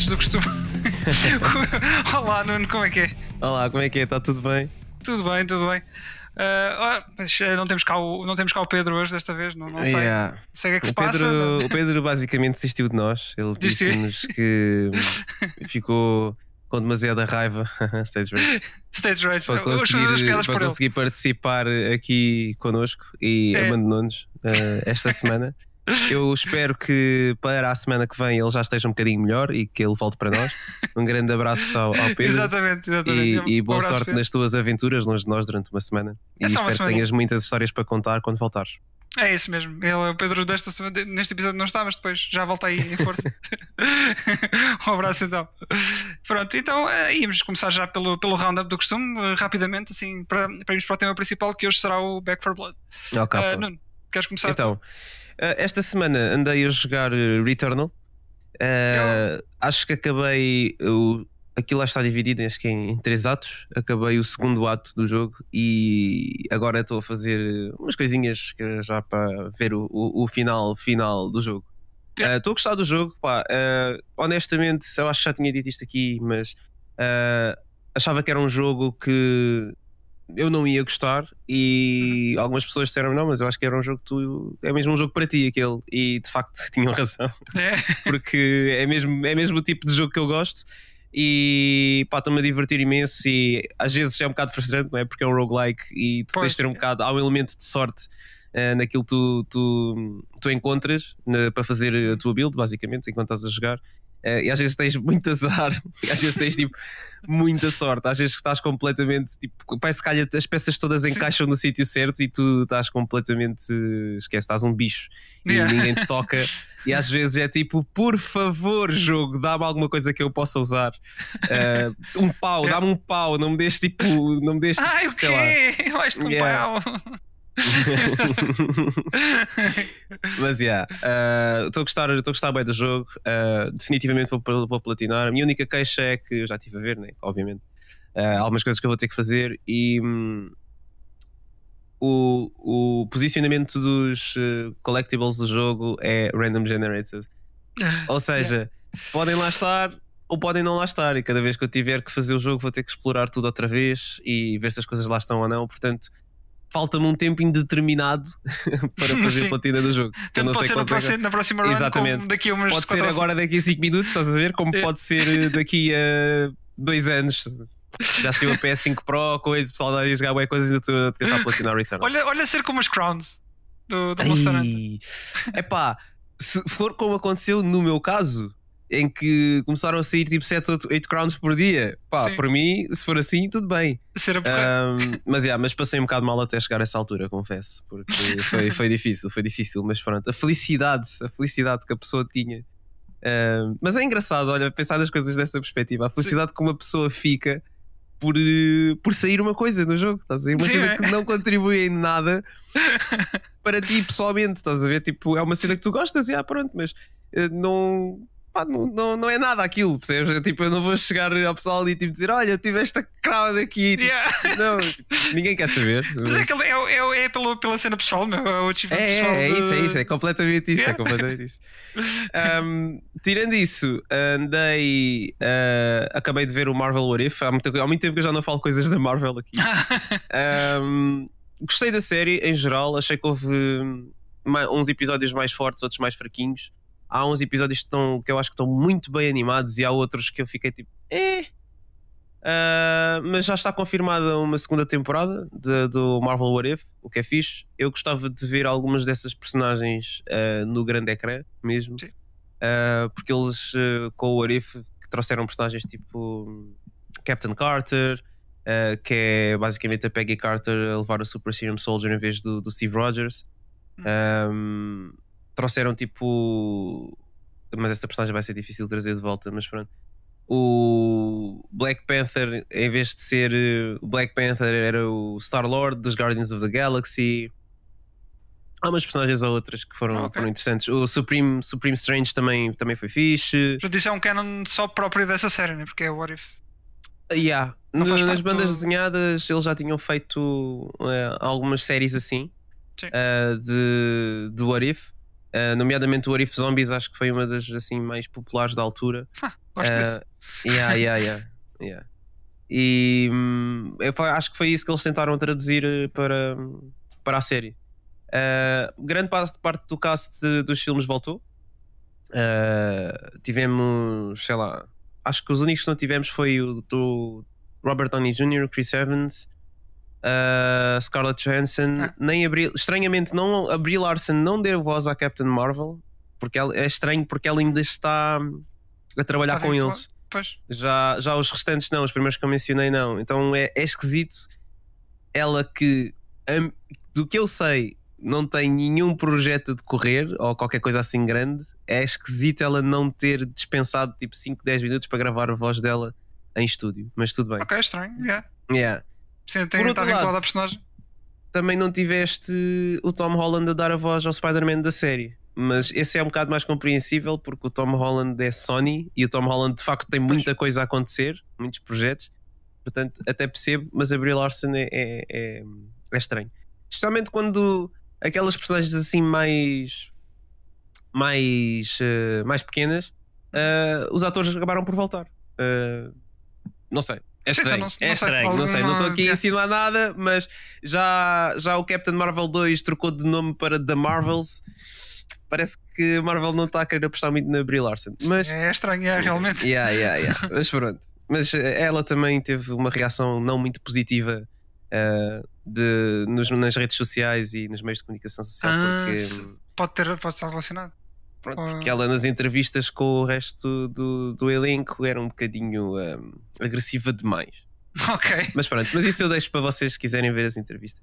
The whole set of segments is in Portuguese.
suspeitos do costume. Olá, Nuno, como é que é? Olá, como é que é? Está tudo bem? Tudo bem, tudo bem. Uh, mas uh, não temos, cá o, não temos cá o Pedro hoje, desta vez, não, não sei. Yeah. Não sei o que é que o se Pedro, passa. O Pedro basicamente desistiu de nós. Ele disse-nos que ficou com demasiada raiva Stage Rage, Stage Rage. para conseguir, para conseguir participar aqui connosco e É. abandonou-nos uh, esta semana. Eu espero que para a semana que vem ele já esteja um bocadinho melhor e que ele volte para nós. Um grande abraço ao, ao Pedro. Exatamente, exatamente. E, Um e boa abraço, sorte Pedro. nas tuas aventuras longe de nós durante uma semana. E É uma espero que tenhas muitas histórias para contar quando voltares. É isso mesmo. Ele, o Pedro desta semana, neste episódio não está, mas depois já volta aí em força. um abraço então. Pronto, então eh, íamos começar já pelo, pelo roundup do costume, eh, rapidamente, assim, para, para irmos para o tema principal, que hoje será o Back for Blood. Ok, Eh, pá. Nuno, queres começar? Então, eh, esta semana andei a jogar eh, Returnal. Eh, acho que acabei. O, aquilo lá está dividido acho que em, em três atos. Acabei o segundo ato do jogo e agora estou a fazer umas coisinhas que já para ver o, o, o final, final do jogo. Eh, Estou a gostar do jogo, pá. eh, honestamente, eu acho que já tinha dito isto aqui, mas eh, achava que era um jogo que eu não ia gostar e algumas pessoas disseram não, mas eu acho que era um jogo que tu é mesmo um jogo para ti aquele e de facto tinham razão É, porque é mesmo, é mesmo o tipo de jogo que eu gosto e pá, estou-me a divertir imenso e às vezes é um bocado frustrante, não é? Porque é um roguelike e tu Pois. tens de ter um bocado, há um elemento de sorte eh, naquilo que tu, tu, tu encontras na- para fazer a tua build, basicamente, enquanto estás a jogar. Eh, e às vezes tens muito azar, e às vezes tens tipo muita sorte, às vezes estás completamente tipo, parece que calha, as peças todas encaixam no sítio certo e tu estás completamente esquece, estás um bicho Yeah. e ninguém te toca. E às vezes é tipo, por favor, jogo, dá-me alguma coisa que eu possa usar. Eh, um pau, dá-me um pau, não me deixes tipo, não me deixes, Ai, o sei lá. quê? Vais com Yeah. pau. Mas yeah, eh, estou a gostar, estou a gostar bem do jogo. eh, definitivamente vou, vou platinar. A minha única queixa é que eu já estive a ver, né? Obviamente. Há algumas coisas que eu vou ter que fazer e hum, o, o posicionamento dos eh, collectibles do jogo é random generated. Ou seja, podem lá estar ou podem não lá estar. E cada vez que eu tiver que fazer o jogo, vou ter que explorar tudo outra vez e ver se as coisas lá estão ou não. Portanto, falta-me um tempo indeterminado para fazer Sim. a platina do jogo. Eu não pode sei ser é na próxima run, Exatamente. daqui a umas Pode ser agora daqui a 5 minutos, estás a ver? Como É. pode ser daqui a 2 anos. Já saiu a PS5 Pro, coisa, o pessoal vai jogar bem coisas e ainda estou a tentar platinar Return. Olha, olha ser como as Crowns do, do Monster Hunter. É pá, se for como aconteceu no meu caso, em que começaram a sair tipo 7, 8, 8 crowns por dia, pá, Sim. para mim, se for assim, tudo bem. Ser a porra. Ahm, mas, yeah, mas passei um bocado mal até chegar a essa altura, confesso, porque foi, foi difícil, foi difícil, mas pronto, a felicidade, a felicidade que a pessoa tinha. Ahm, mas é engraçado, olha, pensar nas coisas dessa perspectiva, a felicidade que uma pessoa fica por, eh, por sair uma coisa no jogo, estás a ver? Uma Sim, cena é. que não contribui em nada para ti pessoalmente, estás a ver? Tipo, é uma cena que tu gostas e ah, pronto, mas eh, não, pá, não, não, não é nada aquilo, percebes? Tipo, eu não vou chegar ao pessoal e tipo, dizer, olha, tive esta crowd aqui. Tipo, Yeah. Não, ninguém quer saber. Mas é, é, é, é pelo, pela cena pessoal, meu. É o achievement É, pessoal. é, é isso, é isso, é completamente isso, Yeah. é completamente isso. Um, tirando isso, andei, uh, acabei de ver o Marvel What If, há muito, há muito tempo que eu já não falo coisas da Marvel aqui. Um, gostei da série em geral, achei que houve hum, uns episódios mais fortes, outros mais fraquinhos. Há uns episódios que, estão, que eu acho que estão muito bem animados e há outros que eu fiquei tipo, eh. Ah, mas já está confirmada uma segunda temporada de- do Marvel What If, o que é fixe. Eu gostava de ver algumas dessas personagens ah, no grande ecrã mesmo. Ah, porque eles com o What If que trouxeram personagens tipo Captain Carter, Uh, que é basicamente a Peggy Carter a levar o Super Serum Soldier em vez do, do Steve Rogers. Um, trouxeram tipo. Mas essa personagem vai ser difícil de trazer de volta, mas pronto. O Black Panther, em vez de ser uh, o Black Panther, era o Star-Lord dos Guardians of the Galaxy. Há umas personagens ou outras que foram, Ah, ok. foram interessantes. O Supreme, Supreme Strange também, também foi fixe. Portanto, isso é um canon só próprio dessa série, né? Porque é o What If. Yeah. Não Nas parte bandas do- desenhadas eles já tinham feito eh, algumas séries assim Sim. eh, de, de What If Uh, nomeadamente o Arif Zombies, acho que foi uma das assim mais populares da altura. Ah, gosto uh, yeah, yeah, yeah, yeah. E hum, eu acho que foi isso que eles tentaram traduzir eh, para, para a série. Uh, grande parte, parte do cast de, dos filmes voltou. Uh, tivemos, sei lá, acho que os únicos que não tivemos foi o do Robert Downey Jr., Chris Evans, uh, Scarlett Johansson, ah. nem Abril, estranhamente não, a Brie Larson não deu voz à Captain Marvel, porque ela, é estranho porque ela ainda está a trabalhar com eles. Pois. Já, já os restantes não, os primeiros que eu mencionei não. Então é, é esquisito ela que, do que eu sei, não tem nenhum projeto a decorrer ou qualquer coisa assim grande. É esquisito ela não ter dispensado tipo 5, 10 minutos para gravar a voz dela em estúdio, mas tudo bem. Ok, estranho, yeah. Yeah. Sim, tem, está vinculado à personagem. Também não tiveste o Tom Holland a dar a voz ao Spider-Man da série. Mas esse é um bocado mais compreensível porque o Tom Holland é Sony e o Tom Holland de facto tem muita coisa a acontecer, muitos projetos. Portanto, até percebo, mas a Brie Larson é, é, é, é estranho. Especialmente quando aquelas personagens assim mais mais, uh, mais pequenas, uh, os atores acabaram por voltar. Uh, não sei. É estranho, não, é estranho, não sei, não estou aqui a insinuar nada, mas já, já o Captain Marvel 2 trocou de nome para The Marvels. Parece que a Marvel não está a querer apostar muito na Brie Larson. Mas, é estranho, é realmente. Yeah, yeah, yeah. mas pronto. Mas ela também teve uma reação não muito positiva uh, de, nos, nas redes sociais e nos meios de comunicação social. Ah, porque, pode, ter, pode estar relacionado. Pronto, porque ela nas entrevistas com o resto do, do elenco era um bocadinho um, agressiva demais. Ok. Mas pronto, mas isso eu deixo para vocês se quiserem ver as entrevistas.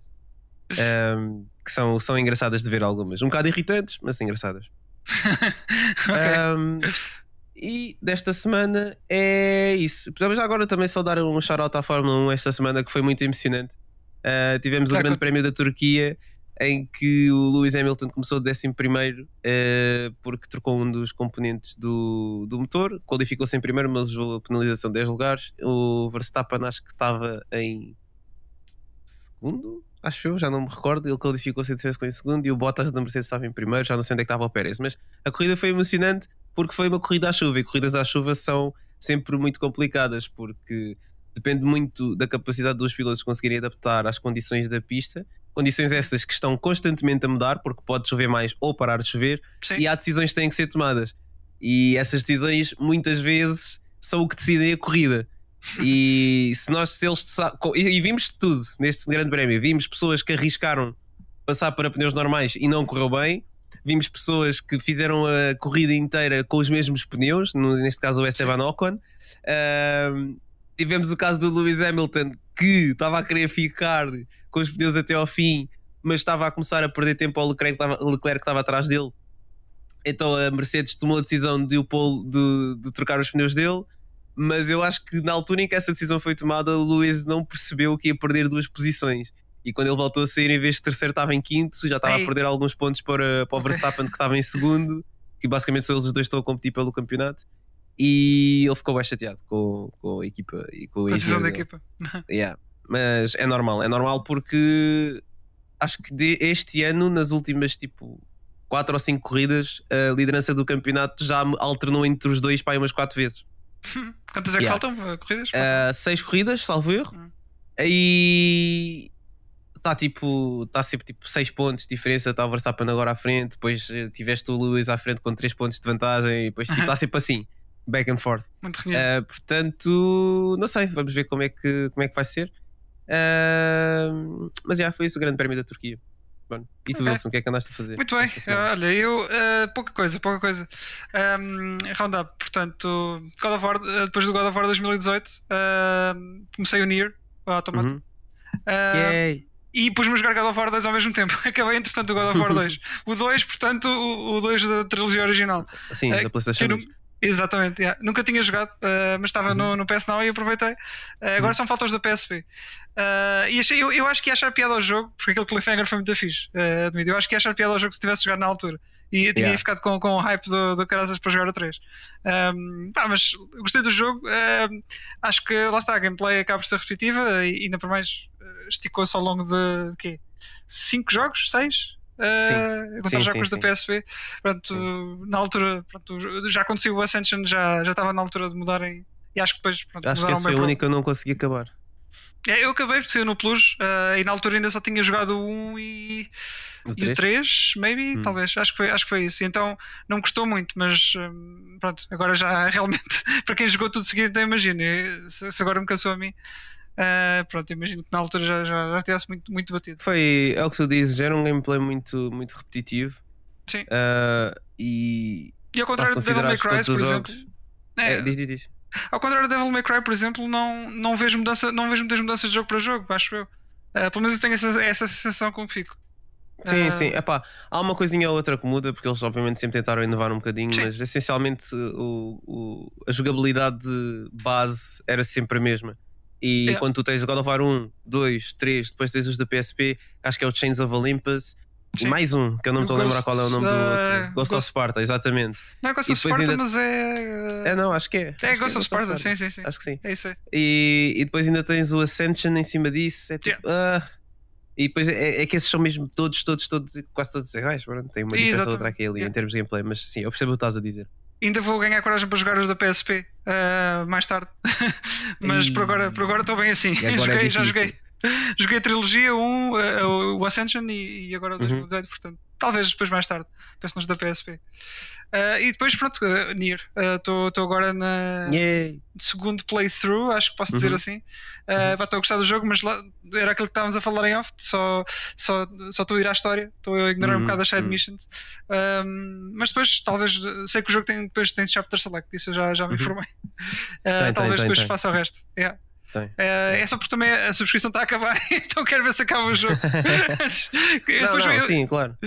Um, que são, são engraçadas de ver algumas. Um bocado irritantes, mas engraçadas. okay. um, e desta semana é isso. Precisamos agora também só dar um shout-out à Fórmula 1 esta semana que foi muito emocionante. Uh, tivemos o Grande Prémio da Turquia em que o Lewis Hamilton começou de 11 primeiro uh, porque trocou um dos componentes do, do motor, qualificou-se em primeiro, mas levou a penalização de 10 lugares. O Verstappen acho que estava em segundo, acho eu, já não me recordo. Ele qualificou-se em segundo e o Bottas da Mercedes estava em primeiro, já não sei onde é que estava o Pérez. Mas a corrida foi emocionante porque foi uma corrida à chuva e corridas à chuva são sempre muito complicadas porque depende muito da capacidade dos pilotos conseguirem adaptar às condições da pista Condições essas que estão constantemente a mudar, porque pode chover mais ou parar de chover, Sim. e há decisões que têm que ser tomadas. E essas decisões, muitas vezes, são o que decidem a corrida. E se nós, se eles. E vimos tudo neste grande prémio. Vimos pessoas que arriscaram passar para pneus normais e não correu bem. Vimos pessoas que fizeram a corrida inteira com os mesmos pneus, neste caso o Esteban Ocon. Uh, tivemos o caso do Lewis Hamilton que estava a querer ficar com os pneus até ao fim, mas estava a começar a perder tempo ao Leclerc, Leclerc que estava atrás dele. Então a Mercedes tomou a decisão de, o polo, de, de trocar os pneus dele, mas eu acho que na altura em que essa decisão foi tomada, o Lewis não percebeu que ia perder duas posições. E quando ele voltou a sair, em vez de terceiro, estava em quinto, já estava Ei. a perder alguns pontos para, para o Verstappen, que estava em segundo, que basicamente são eles os dois que estão a competir pelo campeonato. E ele ficou bem chateado com, com a equipa e com a, com a decisão da equipa. yeah. Mas é normal, é normal porque acho que este ano, nas últimas tipo 4 ou 5 corridas, a liderança do campeonato já alternou entre os dois para umas 4 vezes. Quantas é que yeah. faltam corridas? 6 uh, corridas, salvo erro. Hum. Aí está tipo, está sempre tipo 6 pontos de diferença, está o Verstappen agora à frente, depois uh, tiveste o Lewis à frente com 3 pontos de vantagem, e depois está tipo, sempre assim, back and forth. Muito uh, portanto, não sei, vamos ver como é que, como é que vai ser. Uh, mas já, foi isso o grande prémio da Turquia. Bom, e tu, okay. Wilson, o que é que andaste a fazer? Muito bem, olha, eu uh, pouca coisa, pouca coisa. Um, roundup, portanto, God of War, uh, depois do God of War 2018, uh, comecei o Nier, o Automata. Uhum. E pus-me a jogar God of War 2 ao mesmo tempo. Acabei, entretanto, o God of War 2. o 2, portanto, o, o 2 da trilogia original. Sim, da PlayStation 2. Exatamente, yeah. nunca tinha jogado, uh, mas estava uhum. no, no PS Now e aproveitei. Uh, agora uhum. são faltas da PSP. Uh, e achei, eu, eu acho que ia achar piada ao jogo, porque aquele cliffhanger foi muito fixe. Uh, admito. Eu acho que ia achar piada ao jogo se tivesse jogado na altura. E eu tinha yeah. ficado com, com o hype do, do Carasas para jogar o 3. Um, pá, mas gostei do jogo. acho que lá está, a gameplay acaba por ser repetitiva e ainda por mais esticou-se ao longo de, de quê? 5 jogos? 6? uh, contra os jogos da PSP. Pronto, na altura, pronto, já aconteceu o Ascension, já, já estava na altura de mudarem. E acho que depois. Pronto, acho que esse foi o único que eu não consegui acabar. É, eu acabei porque saiu no Plus uh, e na altura ainda só tinha jogado o 1 e o 3, e o 3 maybe, hum. talvez. Acho que, foi, acho que foi isso. Então não gostou muito, mas um, pronto, agora já realmente, para quem jogou tudo seguido, então imagina, se, se agora me cansou a mim. Uh, pronto, imagino que na altura já, já, já tivesse muito, muito batido. Foi, é o que tu dizes, já era um gameplay muito, muito repetitivo. Sim. Uh, e, e ao contrário do Devil May Cry, por exemplo. Jogos... É, é, diz, diz, diz. Ao contrário do Devil May Cry, por exemplo, não, não, vejo mudança, não vejo muitas mudanças de jogo para jogo, acho eu. Uh, pelo menos eu tenho essa, essa sensação com que fico. Sim, uh... sim. Epá, há uma coisinha ou outra que muda, porque eles obviamente sempre tentaram inovar um bocadinho, sim. mas essencialmente o, o, a jogabilidade base era sempre a mesma. E yeah. quando tu tens God of War 1, 2, 3, depois tens os da PSP, acho que é o Chains of Olympus, Sim. Mais um, que eu não estou a lembrar qual é o nome do outro. Ghost, Ghost of Sparta, exatamente. Não é Ghost of Sparta, ainda... mas é. É, não, acho que é. É acho Ghost, é of Sparta, sim, sim, sim. Acho que sim. É isso aí. E, e depois ainda tens o Ascension em cima disso. É tipo. Yeah. Uh, e depois é, é, que esses são mesmo todos, todos, todos, quase todos iguais. Tem uma diferença ou outra aqui ali yeah. em termos de gameplay, mas sim, eu percebo o que estás a dizer. Ainda vou ganhar coragem para jogar os da PSP uh, ah, mais tarde, mas e... por agora por agora estou bem assim. joguei, é já joguei. Joguei a trilogia, um, uh, o Ascension e, e agora o 2018, uhum. portanto Talvez depois mais tarde, penso nos da PSP. Uh, ah, e depois, pronto, uh, Nier. Estou uh, agora na Yay. segundo playthrough, acho que posso dizer uhum. assim. Uh, Estou a gostar do jogo, mas lá, era aquilo que estávamos a falar em off. Só estou só, só a ir à história, estou a ignorar uhum. um bocado as side uhum. missions. Um, mas depois, talvez, sei que o jogo tem, depois tem chapter select, isso eu já, já me uhum. informei. Tem, talvez tem, depois faça o resto. Yeah. É, é, só porque também a subscrição está a acabar, então quero ver se acaba o jogo. não, não, eu, sim, claro.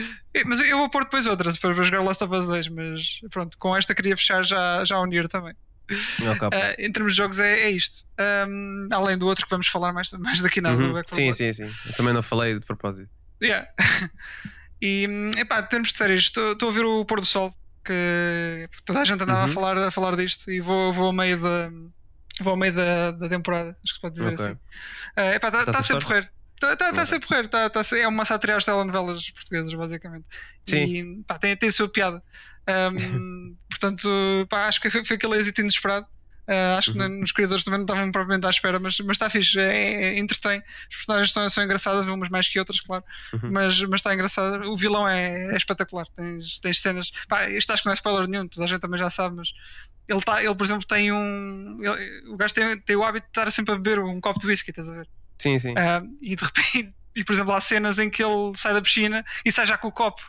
Mas eu vou pôr depois outras para jogar Last of Us 2, mas pronto, com esta queria fechar já, já a unir também. Uh, em termos de jogos é, é isto. Um, além do outro que vamos falar mais, mais daqui nada. Uhum. Sim, sim, sim. Eu também não falei de propósito. Yeah. e epá, em termos de séries, estou a ver o Pôr do Sol, que toda a gente andava uhum. a, falar, a falar disto e vou, vou a meio de vou ao meio da, da temporada, acho que se pode dizer okay. assim. Uh, epá, está tá, tá sempre a correr. Está tá, tá sempre a correr, tá, tá, é uma sátira às telenovelas portuguesas, basicamente. Sim. E pá, tem, tem a sua piada. Um, portanto, pá, acho que foi, foi aquele êxito inesperado. Uh, acho que uhum. nos criadores também não estavam propriamente à espera, mas, mas está fixe, é, é, entretém. Os personagens são, são engraçadas, umas mais que outras, claro, uhum. mas, mas está engraçado. O vilão é, é espetacular. Tens, tens cenas. Pá, isto acho que não é spoiler nenhum, toda a gente também já sabe, mas ele, tá, ele por exemplo, tem um. Ele, o gajo tem, tem o hábito de estar sempre a beber um copo de whisky, estás a ver? Sim, sim. Uh, e de repente e por exemplo há cenas em que ele sai da piscina e sai já com o copo.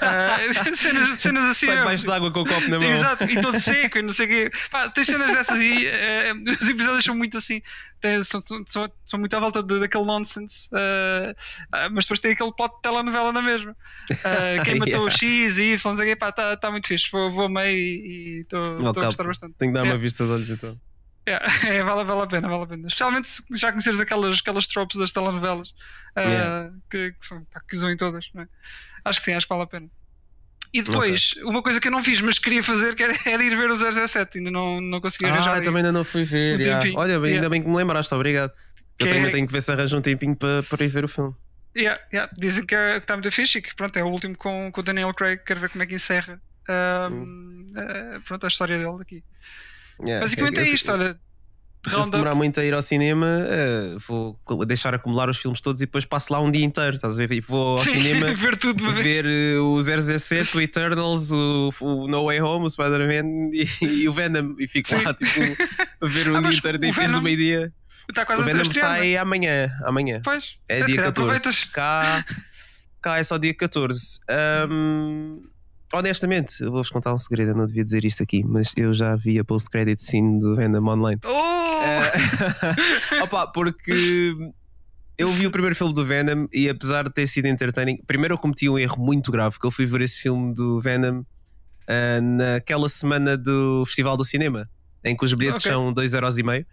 Uh, cenas, cenas assim sai debaixo de água com o copo na mão. Exato, e todo seco e não sei o quê. Pá, tens cenas dessas e uh, os episódios são muito assim tem, são, são, são, muito à volta de, daquele nonsense uh, mas depois tem aquele plot de telenovela na mesma. Quem matou yeah. X e Y não sei o quê. Está tá muito fixe. Vou, vou a meio e estou a gostar bastante. Tenho que dar uma vista de olhos então Yeah, é, vale, vale a pena, vale a pena. Especialmente se já conheceres aquelas, aquelas tropes das telenovelas uh, yeah. que, que, são, pá, que usam em todas. É? Acho que sim, acho que vale a pena. E depois, okay. uma coisa que eu não fiz, mas queria fazer, que era, era ir ver o 007. Ainda não, não consegui arranjar. Ah, também ainda não fui ver. Um yeah. Olha, ainda yeah. bem que me lembraste, obrigado. Eu tenho, é... tenho que ver se arranjo um tempinho para, para ir ver o filme. Yeah, yeah. Dizem que é, está muito fixe e que pronto, é o último com, com o Daniel Craig. Quero ver como é que encerra um, uh, pronto, a história dele aqui. Yeah, Basicamente é isto, olha se demorar muito a ir ao cinema, uh, vou deixar acumular os filmes todos e depois passo lá um dia inteiro. Estás a ver? Tipo, vou ao Sim, cinema ver, tudo ver uh, o 017, o Eternals, o, o No Way Home, o Spider-Man e, e, o Venom. E fico Sim. lá tipo, a ver o ah, dia inteiro, depois do meio-dia. Tá o Venom sai é? amanhã. amanhã. Pois, é, é dia 14. Cá, cá é só dia 14. Um, honestamente, eu vou-vos contar um segredo. Eu não devia dizer isto aqui, mas eu já vi a post-credit scene do Venom online. Oh! Uh, opa, porque eu vi o primeiro filme do Venom e apesar de ter sido entertaining, primeiro eu cometi um erro muito grave, que eu fui ver esse filme do Venom uh, naquela semana do Festival do Cinema, em que os bilhetes okay. são 2,5€.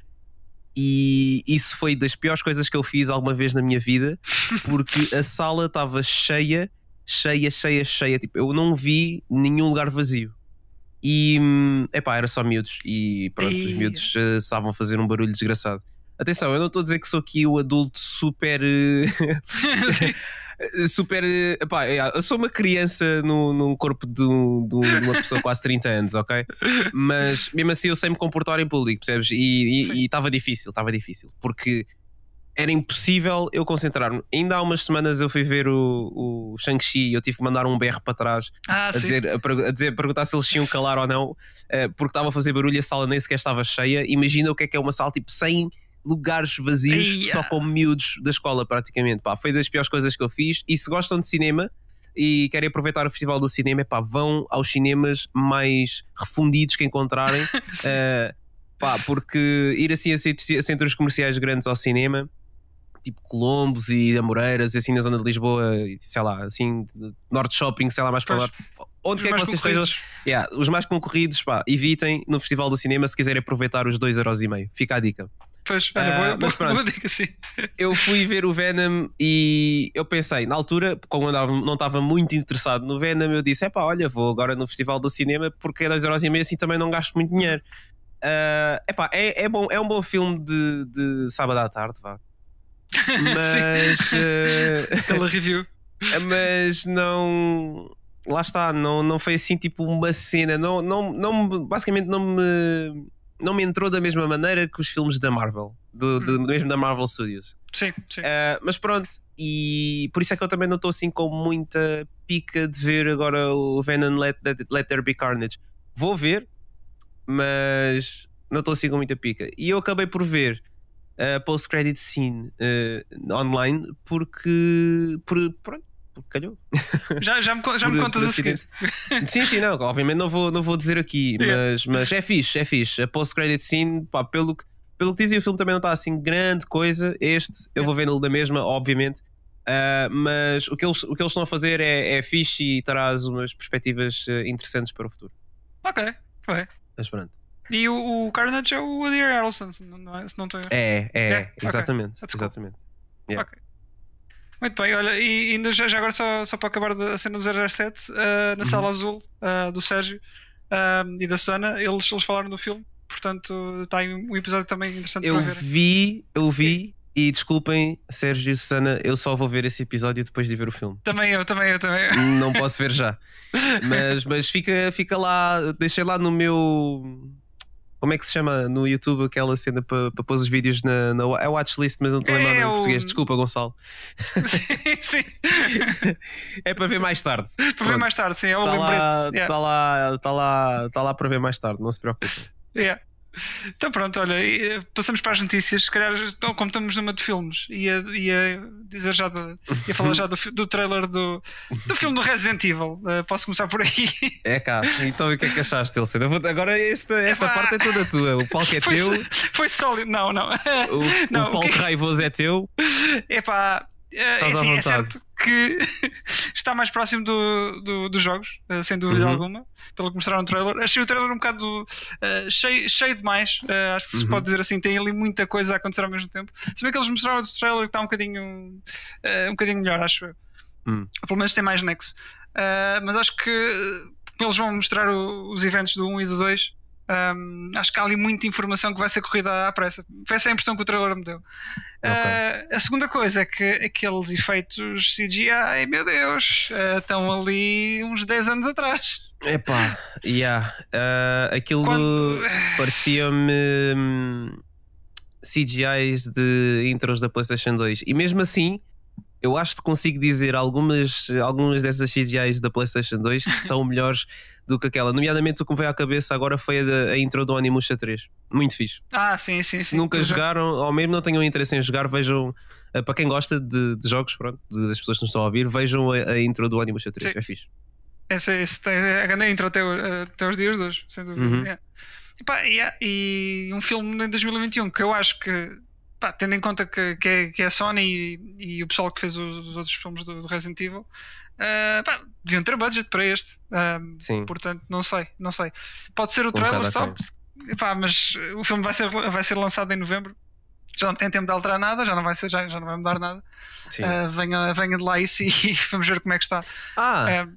E isso foi das piores coisas que eu fiz alguma vez na minha vida, porque a sala estava cheia cheia, cheia, cheia. Tipo, eu não vi nenhum lugar vazio. E hum, epá, era só miúdos. E pronto, e... os miúdos uh, estavam a fazer um barulho desgraçado. Atenção, eu não estou a dizer que sou aqui o adulto super. Uh, super. Epá, é, eu sou uma criança no, num corpo de, um- de um- de uma pessoa quase 30 anos, ok? Mas mesmo assim eu sei me comportar em público, percebes? E estava difícil, estava difícil. Porque era impossível eu concentrar-me. Ainda há umas semanas eu fui ver o, o Shang-Chi e eu tive que mandar um berro para trás Ah, a dizer, a, a dizer, a perguntar se eles tinham calar ou não, eh, porque estava a fazer barulho e a sala nem sequer estava cheia. Imagina o que é que é uma sala tipo 100 lugares vazios Eia. só com miúdos da escola, praticamente. Pá, foi das piores coisas que eu fiz. E se gostam de cinema e querem aproveitar o Festival do Cinema, pá, vão aos cinemas mais refundidos que encontrarem. Eh, pá, porque ir assim a centros comerciais grandes ao cinema. Tipo Colombos e Amoreiras, e assim na zona de Lisboa, sei lá, assim, Norte Shopping, sei lá, mais para lá. Onde Os quer que vocês estejam. Yeah, os mais concorridos, pá, evitem no Festival do Cinema se quiserem aproveitar os 2,5€. Fica a dica. Pois, olha, boa, mas pronto. boa dica, sim. Eu fui ver o Venom e eu pensei, na altura, como eu andava- não estava muito interessado no Venom, eu disse: é pá, olha, vou agora no Festival do Cinema porque é 2,5€ assim também não gasto muito dinheiro. Ah, epá, é, é, bom, é um bom filme de, de sábado à tarde, vá. Mas. sim. ah, Tele review. mas não lá está, não, não foi assim tipo uma cena, não, não, não me- basicamente não me não me entrou da mesma maneira que os filmes da Marvel, do, do- mesmo da Marvel Studios. Sim, sim. Ah, mas pronto, e por isso é que eu também não estou assim com muita pica de ver agora o Venom Let, Let, Let There Be Carnage. Vou ver, mas não estou assim com muita pica. E eu acabei por ver a post-credit scene eh, online porque, por, pronto, porque calhou. Já, já me, já me por- contas por a seguir. acidente. Sim, sim, não, obviamente não vou, não vou dizer aqui, Yeah. mas, mas é fixe, é fixe. A post-credit scene, pá, pelo, que- pelo que dizem, o filme também não está assim grande coisa. Este, eu vou vendo da mesma, obviamente. Ah, mas o que, eles, o que eles estão a fazer é, é fixe e traz umas perspectivas eh, interessantes para o futuro. Ok, vai. Mas pronto. E o, o Carnage é o Woody Harrelson, se não, é, se não estou. É, é, É? Exatamente. Cool. exatamente. yeah. Ok. Muito bem, olha, e ainda já, já agora só, só para acabar a cena do 007, uh, na Uhum. sala azul uh, do Sérgio uh, e da Susana, eles, eles falaram do filme, portanto está aí um episódio também interessante Eu para ver. vi, eu vi, e desculpem, Sérgio e Susana, eu só vou ver esse episódio depois de ver o filme. Também eu, também eu, também eu. Não posso ver já. Mas, mas fica, fica lá, deixei lá no meu. Como é que se chama no YouTube aquela cena para pa pôr os vídeos na, na é watchlist, mas não estou a lembrar É em o- português. Desculpa, Gonçalo. sim, sim. É para ver mais tarde. para ver Pronto. mais tarde, sim, é o Está lá. Yeah, tá lá, tá lá, tá lá para ver mais tarde, não se preocupem. yeah. Então pronto, olha, eh, passamos para as notícias. Se calhar, então, como estamos numa de filmes, ia, ia dizer já de, ia falar já do, do trailer do, do filme do Resident Evil. Uh, posso começar por aí? É cá, então o que é que achaste, vou- Agora esta, esta Epá. parte é toda tua. O palco é Foi, teu, foi sólido. Não, não. o, Não, o palco que- raivoso é teu. Epá, é, à assim, é certo que está mais próximo do, do- dos jogos, eh, sem dúvida Uhum. alguma, pelo que mostraram no trailer. Achei o trailer um bocado eh, cheio, cheio demais, eh, acho que se Uhum. pode dizer assim, tem ali muita coisa a acontecer ao mesmo tempo. Se bem que eles mostraram o trailer que está um bocadinho, eh, um bocadinho melhor, acho eu. Hum. Pelo menos tem mais nexo. Mas acho que como eles vão mostrar o- os eventos do 1 e do 2. Um, acho que há ali muita informação que vai ser corrida à pressa. Foi essa a impressão que o trailer me deu. Uh, a segunda coisa é que aqueles efeitos CGI, meu Deus, uh, estão ali uns 10 anos atrás. Epá, yeah. Ah, aquilo Quando- parecia-me hum, CGIs de intros da PlayStation 2. E mesmo assim, eu acho que consigo dizer algumas, algumas dessas CGIs da PlayStation 2 que estão melhores do que aquela. Nomeadamente, o que me veio à cabeça agora foi a, da- a intro do Animusha 3. Muito fixe. Ah, sim, sim, Se sim. nunca é. jogaram, ou mesmo não tenham interesse em jogar, vejam. ah, para quem gosta de, de jogos, pronto, de- das pessoas que nos estão a ouvir, vejam a, a intro do Animusha 3. Sim. É fixe. Essa, esse tem a grande intro até, até os dias de hoje, sem dúvida. Uhum. Yeah. E, pá, yeah, e um filme em 2021 que eu acho que, pá, tendo em conta que, que, é, que é a Sony e, e o pessoal que fez os, os outros filmes do, do Resident Evil, ah, pá, deviam ter budget para este. Ah, Sim. portanto, não sei, não sei. Pode ser o Um trailer só, epá, mas o filme vai ser, vai ser lançado em novembro. Já não tem tempo de alterar nada, já não vai, ser, já, já não vai mudar nada. Ah, venha, venha de lá isso e vamos ver como é que está. Ah,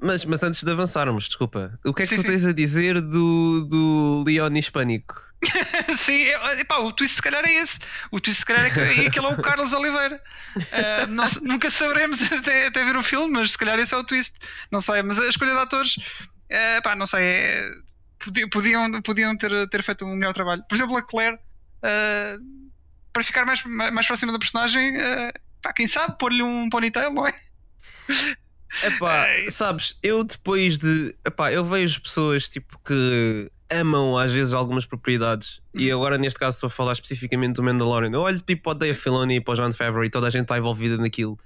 Mas, mas antes de avançarmos, desculpa, o que é que Sim, tu sim. tens a dizer do, do Leon hispânico? Sim, é, pá, o twist se calhar é esse. O twist se calhar é que é aquele é o Carlos Oliveira. Uh, não, nunca saberemos até, até, ver o filme, mas se calhar esse é o twist. Não sei, mas a escolha de atores, uh, pá, não sei, é, podiam, podiam ter, ter feito um melhor trabalho. Por exemplo, a Claire, uh, para ficar mais, mais próxima da personagem, pá, quem sabe pôr-lhe um ponytail, não é? Epá, sabes, eu depois de. Epá, eu vejo pessoas tipo que amam às vezes algumas propriedades e uhum. agora neste caso estou a falar especificamente do Mandalorian. Eu olho tipo para o Dave Filoni e para o John Favreau e toda a gente está envolvida naquilo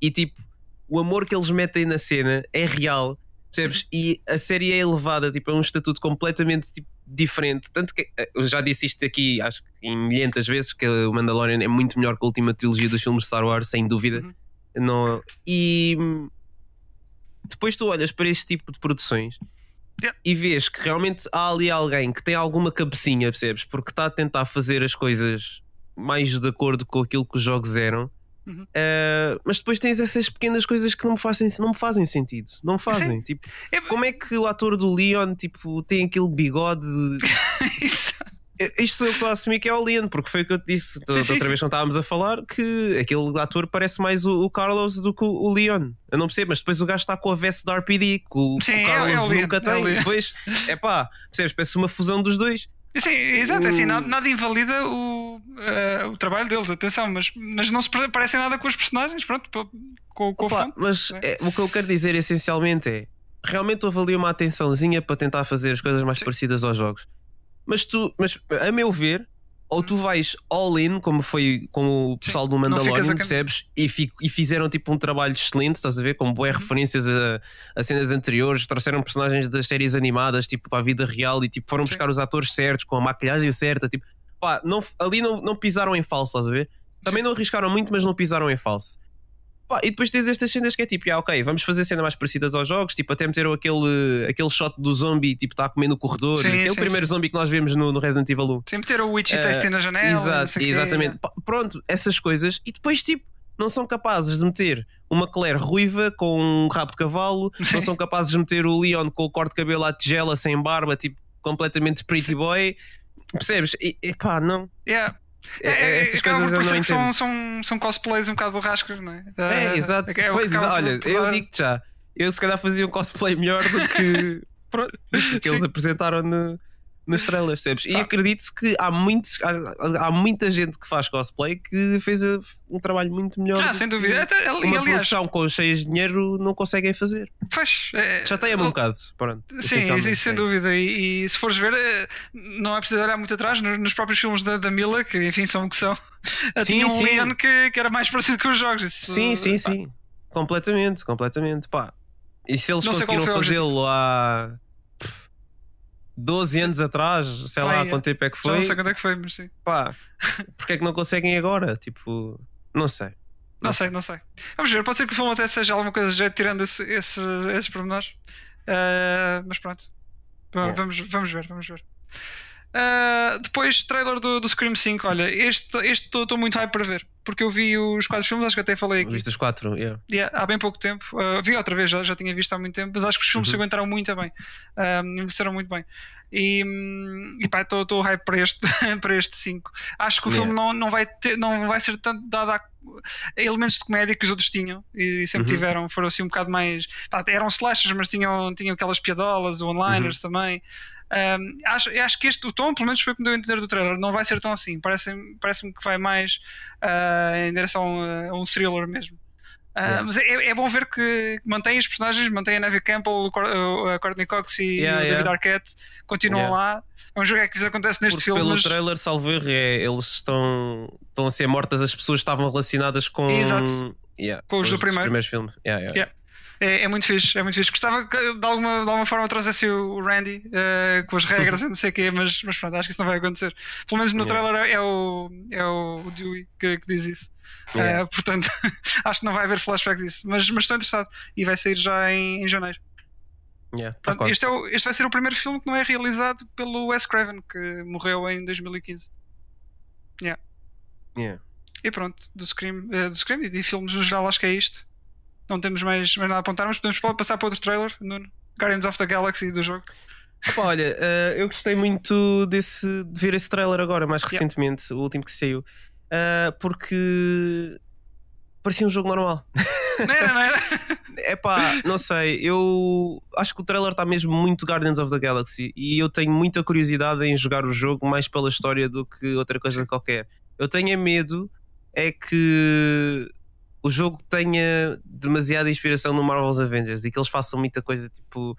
e tipo o amor que eles metem na cena é real, percebes? Uhum. E a série é elevada tipo, a um estatuto completamente tipo, diferente. Tanto que eh, eu já disse isto aqui, acho que em milhentas vezes, que o Mandalorian é muito melhor que a última trilogia dos filmes de Star Wars, sem dúvida. Uhum. Não, e depois tu olhas para este tipo de produções Yeah. E vês que realmente há ali alguém que tem alguma cabecinha, percebes? Porque está a tentar fazer as coisas mais de acordo com aquilo que os jogos eram. Uhum. Uh, mas depois tens essas pequenas coisas que não me fazem, não me fazem sentido. Não me fazem. tipo, é... como é que o ator do Leon tipo, tem aquele bigode? Isto eu estou a assumir que é o Leon, porque foi o que eu te disse sim, sim, outra vez quando estávamos a falar que aquele ator parece mais o, o, Carlos do que o Leon. Eu não percebo, mas depois o gajo está com a veste da RPD, que o, sim, o Carlos é, é o nunca Leon, tem. É depois, é pá, percebes? Parece uma fusão dos dois. Sim, exato, é assim, nada, nada invalida o, uh, o trabalho deles, atenção, mas, mas não se parecem nada com os personagens, pronto, com, com Opa, Mas é, o que eu quero dizer essencialmente é realmente houve ali uma atençãozinha para tentar fazer as coisas mais parecidas aos jogos. Mas tu, mas a meu ver, ou tu vais all in, como foi com o pessoal Sim, do Mandalorian, percebes? E, fico, e, fizeram tipo um trabalho excelente, estás a ver? Com boas uhum. referências a, a, cenas anteriores, trouxeram personagens das séries animadas tipo para a vida real e tipo foram Sim. buscar os atores certos, com a maquilhagem certa, tipo, pá, não, ali não, não pisaram em falso, estás a ver? Também não arriscaram muito, mas não pisaram em falso. Pá, e depois tens estas cenas que é tipo, ah, ok, vamos fazer cenas mais parecidas aos jogos, tipo, até meteram aquele, aquele shot do zombie, tipo, está a comer no corredor, sim, aquele sim, primeiro sim. zombie que nós vemos no, no Resident Evil 1. Sim, meteram o Wichita uh, na janela. Exato, exatamente. Pá, pronto, essas coisas, e depois, tipo, não são capazes de meter uma Claire ruiva com um rabo de cavalo, não são capazes de meter o Leon com o corte de cabelo à tigela, sem barba, tipo, completamente pretty boy. Percebes? E, e pá, não. Yeah. É, é, essas coisas eu não entendo. São, são, são cosplays um bocado borrascos, não é? É, uh, exato. É, pois, olha, eu digo-te já, eu se calhar fazia um cosplay melhor do que, pronto, que eles apresentaram no, nos trailers, percebes? E acredito que há, muitos, há, há, muita gente que faz cosplay que fez um trabalho muito melhor. Ah, sem dúvida. Até, uma aliás, produção com cheias de dinheiro não conseguem fazer. Pois, é, Chateia-me um bocado. Pronto, sim, sim, sem é. dúvida. E, e, se fores ver, eh, não é preciso olhar muito atrás nos, nos próprios filmes da, da Mila, que enfim são o que são. Sim, Tinha um. Leon que, que era mais parecido com os jogos. Isso, sim, sim, pá. sim. Completamente, completamente. Pá. E se eles não conseguiram fazê-lo há 12 anos atrás, sei Pai, lá quanto tempo é que foi. não sei quanto é que foi, mas sim. Pá, porque é que não conseguem agora? Tipo, não sei. Não, não sei, sei, não sei. Vamos ver, pode ser que o filme até seja alguma coisa já tirando esse, esse, esses pormenores. Uh, mas pronto. Yeah. Vamos, vamos ver, vamos ver. Uh, depois, trailer do, do Scream 5. Olha, este estou muito hype para ver. Porque eu vi os quatro filmes, acho que até falei aqui. Viste os quatro, yeah. yeah. Há bem pouco tempo. Uh, vi outra vez, já, já tinha visto há muito tempo, mas acho que os filmes uhum. se aguentaram muito bem. Uh, envelheceram muito bem. E, e pá, estou hype para este, para este 5. Acho que o yeah. filme não, não, vai ter, não vai ser tanto dado a elementos de comédia que os outros tinham e sempre uhum. tiveram. Foram assim um bocado mais. Pá, eram slashers, mas tinham, tinham aquelas piadolas, one-liners uhum. também. Um, acho, acho que este, o tom, pelo menos foi o que me deu a entender do trailer, não vai ser tão assim. Parece-me parece que vai mais uh, em direção a, a, um thriller mesmo. Uh, yeah. Mas é, é, bom ver que mantém os personagens, mantém a Neve Campbell, a Courtney Cox e yeah, o David yeah. Arquette, continuam lá. Vamos ver o que é que isso acontece neste Porque filme. Pelo mas... trailer, salvo erro, é, eles estão, estão a ser mortas, as pessoas estavam relacionadas com. Com os, os do primeiro. primeiros filmes. É, é, muito fixe, é muito fixe. Gostava que de alguma, de alguma forma trouxesse o Randy uh, com as regras e não sei o quê, mas, mas pronto, acho que isso não vai acontecer. Pelo menos no yeah. trailer é o, é o Dewey que, que diz isso. Yeah. Uh, portanto, acho que não vai haver flashback disso, mas, mas estou interessado e vai sair já em, em janeiro. Yeah, Pronto, este, é o, este vai ser o primeiro filme que não é realizado pelo Wes Craven, que morreu em 2015. Yeah. Yeah. E pronto, do Scream, uh, do Scream e de filmes no geral, acho que é isto. Não temos mais, mais nada a apontar, mas podemos passar para outro trailer, Nuno. Guardians of the Galaxy do jogo. Opa, olha, uh, eu gostei muito desse, de ver esse trailer agora, mais Yeah. recentemente, o último que saiu, Uh, porque parecia um jogo normal. Não era, não era? É pá, não sei, eu acho que o trailer está mesmo muito Guardians of the Galaxy e eu tenho muita curiosidade em jogar o jogo mais pela história do que outra coisa qualquer. Eu tenho é medo é que o jogo tenha demasiada inspiração no Marvel's Avengers e que eles façam muita coisa tipo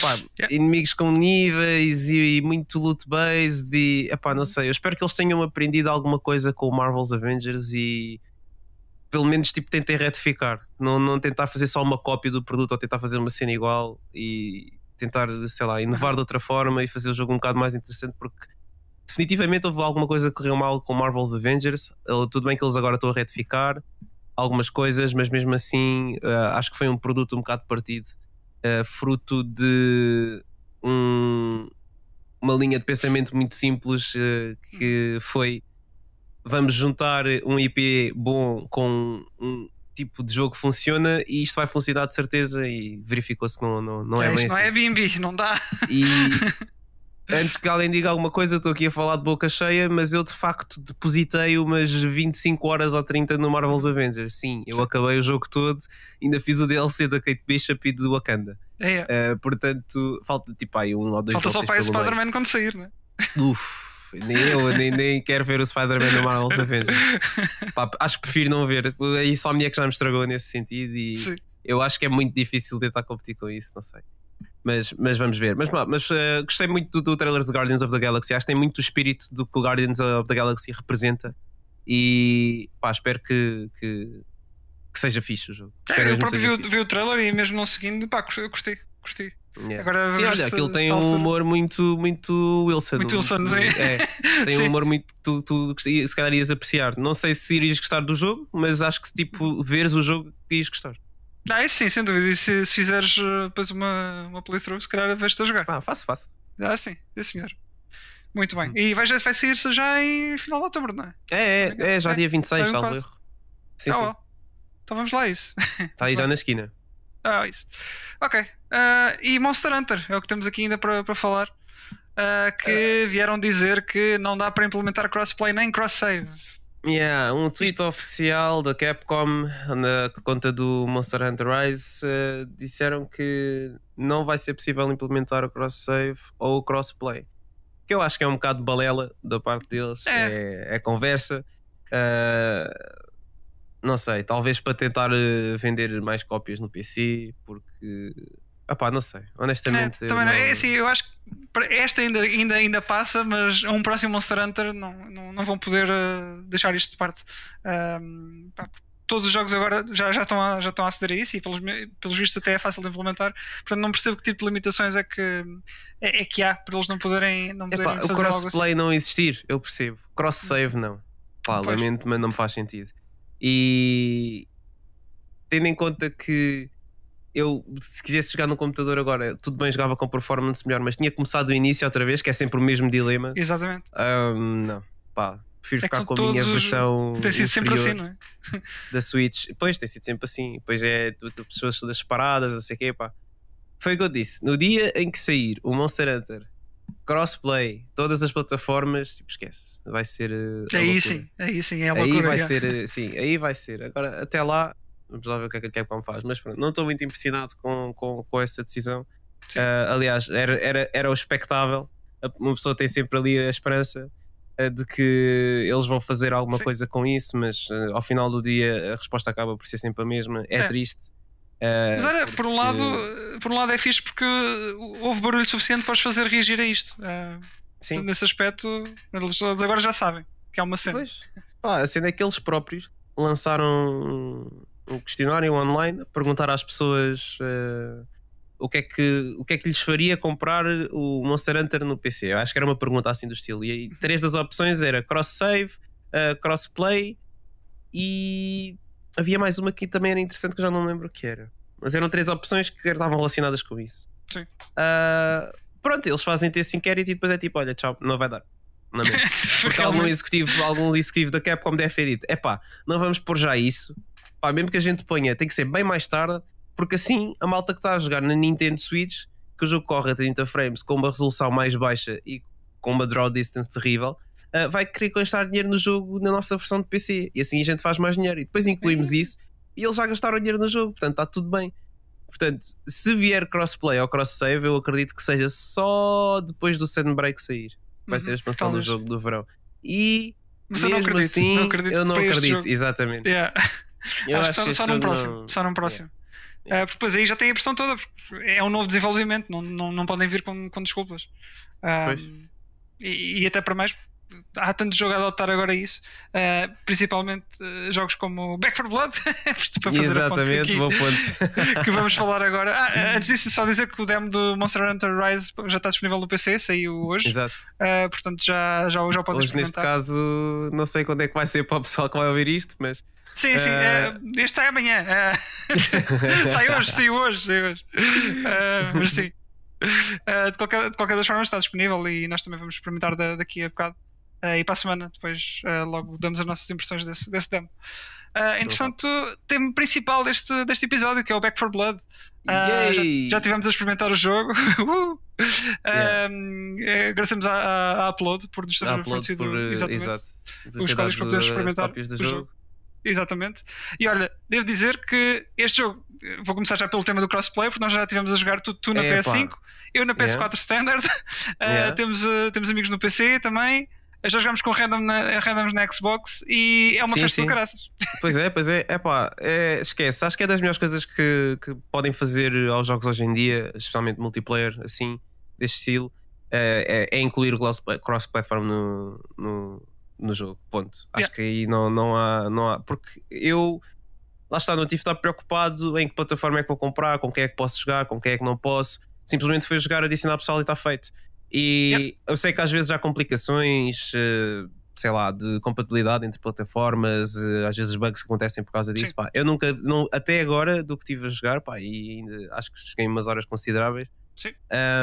pá, Yeah. inimigos com níveis e, e muito loot based e epá, não sei, eu espero que eles tenham aprendido alguma coisa com o Marvel's Avengers e pelo menos tipo tentem retificar, não, não tentar fazer só uma cópia do produto ou tentar fazer uma cena igual e tentar, sei lá, inovar de outra forma e fazer o jogo um bocado mais interessante porque definitivamente houve alguma coisa que correu mal com Marvel's Avengers. Tudo bem que eles agora estão a retificar algumas coisas, mas mesmo assim uh, acho que foi um produto um bocado partido, uh, fruto de um- uma linha de pensamento muito simples uh, que foi vamos juntar um IP bom com um tipo de jogo que funciona e isto vai funcionar de certeza e verificou-se que não, não, não é, É, bem isto assim. não é BNB, não dá. E antes que alguém diga alguma coisa, eu estou aqui a falar de boca cheia, mas eu de facto depositei umas 25 horas ou 30 no Marvel's Avengers. Sim, eu acabei o jogo todo, ainda fiz o DLC da Kate Bishop e do Wakanda. É. Uh, portanto, falta tipo aí um ou dois Falta só para o. Spider-Man quando sair, né? Uf, nem eu, nem, nem quero ver o Spider-Man no Marvel's Avengers. Pá, acho que prefiro não ver. A Insomniac já me estragou nesse sentido e Sim. eu acho que é muito difícil tentar competir com isso, não sei. Mas, mas vamos ver. Mas, mas eh, gostei muito do, do trailer de Guardians of the Galaxy. Acho que tem muito o espírito do que o Guardians of the Galaxy representa. E pá, espero que, que, que seja fixe o jogo. É, eu próprio vi, vi o trailer e mesmo não seguindo, pá, curti, curti. curti. Yeah. Agora Sim, olha, aquilo tem um humor muito, muito Wilson. Muito Wilson, muito- é, tem um humor muito que tu, tu se calhar ias apreciar. Não sei se irias gostar do jogo, mas acho que tipo, veres o jogo ias gostar. Ah, isso sim, sem dúvida. E se, se fizeres uh, depois uma, uma playthrough, se calhar vais-te a jogar. Ah, faço, faço. Ah, sim, sim senhor. Muito Hum. bem. E vai, vai sair-se já em final de outubro, não é? É, é, é já É, dia 26, vai salvo erro. Sim, ah, sim. well. Então vamos lá isso. Está aí já na esquina. Ah, isso. Ok. Ah, e Monster Hunter é o que temos aqui ainda para para falar. Ah, que vieram dizer que não dá para implementar crossplay nem cross-save. Yeah, um tweet oficial da Capcom na conta do Monster Hunter Rise eh, disseram que não vai ser possível implementar o cross-save ou o crossplay. Que eu acho que é um bocado de balela da parte deles. É. É, é conversa. Eh, não sei, talvez para tentar eh, vender mais cópias no PC, porque. Epá, não sei, honestamente. É, eu também não- é assim, eu acho que esta ainda, ainda, ainda passa, mas um próximo Monster Hunter não, não, não vão poder ah, deixar isto de parte. Pá, todos os jogos agora já, já, estão a, já estão a aceder a isso e pelos, pelos vistos até é fácil de implementar. Portanto, não percebo que tipo de limitações é que, é, é que há para eles não poderem, não poderem Epá, o fazer assim. crossplay não existir, eu percebo. Cross-save não. Pá, Pois. lamento, mas não me faz sentido. E tendo em conta que eu, se quisesse jogar no computador agora, tudo bem, jogava com performance melhor, mas tinha começado do início outra vez, que é sempre o mesmo dilema. Exatamente. Ahm, não, pá, prefiro É ficar com a minha versão Tem sido sempre assim, não é? da Switch. Pois, tem sido sempre assim. Depois é pessoas todas paradas, não sei o quê, pá. Foi o que eu disse. No dia em que sair o Monster Hunter crossplay, todas as plataformas, tipo, esquece. Vai ser. a Aí sim, aí sim, é a Aí loucura. vai já. ser, eh, sim, aí vai ser. Agora, até lá, vamos lá ver o que é que a Capcom faz. Mas pronto, não estou muito impressionado com, com, com essa decisão. Ah, aliás, era, era, era o expectável. Uma pessoa tem sempre ali a esperança ah, de que eles vão fazer alguma Sim. coisa com isso, mas ah, ao final do dia a resposta acaba por ser sempre a mesma. É, É. triste. Ah, Mas olha, por um, porque- lado, por um lado é fixe porque houve barulho suficiente para os fazer reagir a isto. Ah, Sim. Nesse aspecto, eles agora já sabem que é uma cena. Pois. Pá, a cena é que eles próprios lançaram um questionário online perguntar às pessoas eh, o, que é que, o que é que lhes faria comprar o Monster Hunter no PC. Eu acho que era uma pergunta assim do estilo. E aí, três das opções era cross-save, eh, crossplay e havia mais uma que também era interessante que eu já não lembro o que era. Mas eram três opções que estavam relacionadas com isso. Sim. Ah, pronto, eles fazem esse inquérito e depois é tipo: olha, tchau, não vai dar. Não mesmo. Porque algum executivo, algum executivo da Capcom deve ter dito: é pá, não vamos pôr já isso. Pá, mesmo que a gente ponha, tem que ser bem mais tarde, porque assim a malta que está a jogar na Nintendo Switch que o jogo corre a 30 frames com uma resolução mais baixa e com uma draw distance terrível, uh, vai querer gastar dinheiro no jogo na nossa versão de PC. E assim a gente faz mais dinheiro. E depois incluímos isso e eles já gastaram dinheiro no jogo, portanto está tudo bem. Portanto, se vier crossplay ou cross-save, eu acredito que seja só depois do Sandbreak sair. Vai uhum, ser a expansão do jogo do verão. E mas eu não acredito, assim, não acredito eu não acredito, exatamente. Yeah. Eu acho, acho só, só num próximo. Não... Só num próximo. Yeah. Uh, porque depois aí já tem a pressão toda, é um novo desenvolvimento, não, não, não podem vir com, com desculpas. Uh, e, e, até para mais, há tanto jogo a adotar agora isso, uh, principalmente uh, jogos como Back 4 Blood, para fazer Exatamente, bom ponto. que vamos falar agora. Ah, antes disso, só dizer que o demo do Monster Hunter Rise já está disponível no PC, saiu hoje. Exato. Uh, portanto, já, já, já pode Hoje, neste caso, não sei quando é que vai ser para o pessoal que vai ouvir isto, mas. Sim, sim, uh... este sai amanhã. Uh... sai hoje, sai hoje, sai hoje. Uh, mas sim. de, qualquer, de qualquer das formas está disponível e nós também vamos experimentar daqui a bocado. Uh, e para a semana depois uh, logo damos as nossas impressões desse, desse demo. Uh, entretanto, tema principal deste, deste episódio que é o Back 4 Blood. Uh, já, já tivemos a experimentar o jogo. uh, yeah. agradecemos à, Upload por nos ter fornecido exatamente, exato. os códigos para podermos experimentar o jogo. jogo. Exatamente. E olha, devo dizer que este jogo, vou começar já pelo tema do crossplay, porque nós já tivemos a jogar tu, tu na é, PS5, pá. eu na PS4 yeah. Standard, yeah. temos, temos amigos no PC também já jogamos com random na, randoms na Xbox e é uma sim, festa sim. do caraças. Pois é, pois é, é, esquece. Acho que é das melhores coisas que, que podem fazer aos jogos hoje em dia, especialmente multiplayer, assim, deste estilo, é, é, é incluir o cross-platform no, no, no, jogo. Ponto. Acho yeah. que aí não, não, há, não há. Porque eu. Lá está, não tive de estar preocupado em que plataforma é que vou comprar, com quem é que posso jogar, com quem é que não posso. Simplesmente foi jogar, adicionar pessoal e está feito. E yep. eu sei que às vezes há complicações, eh, sei lá, de compatibilidade entre plataformas, eh, às vezes bugs que acontecem por causa disso. Pá. Eu nunca, não, até agora, do que estive a jogar, pá, e ainda acho que cheguei umas horas consideráveis.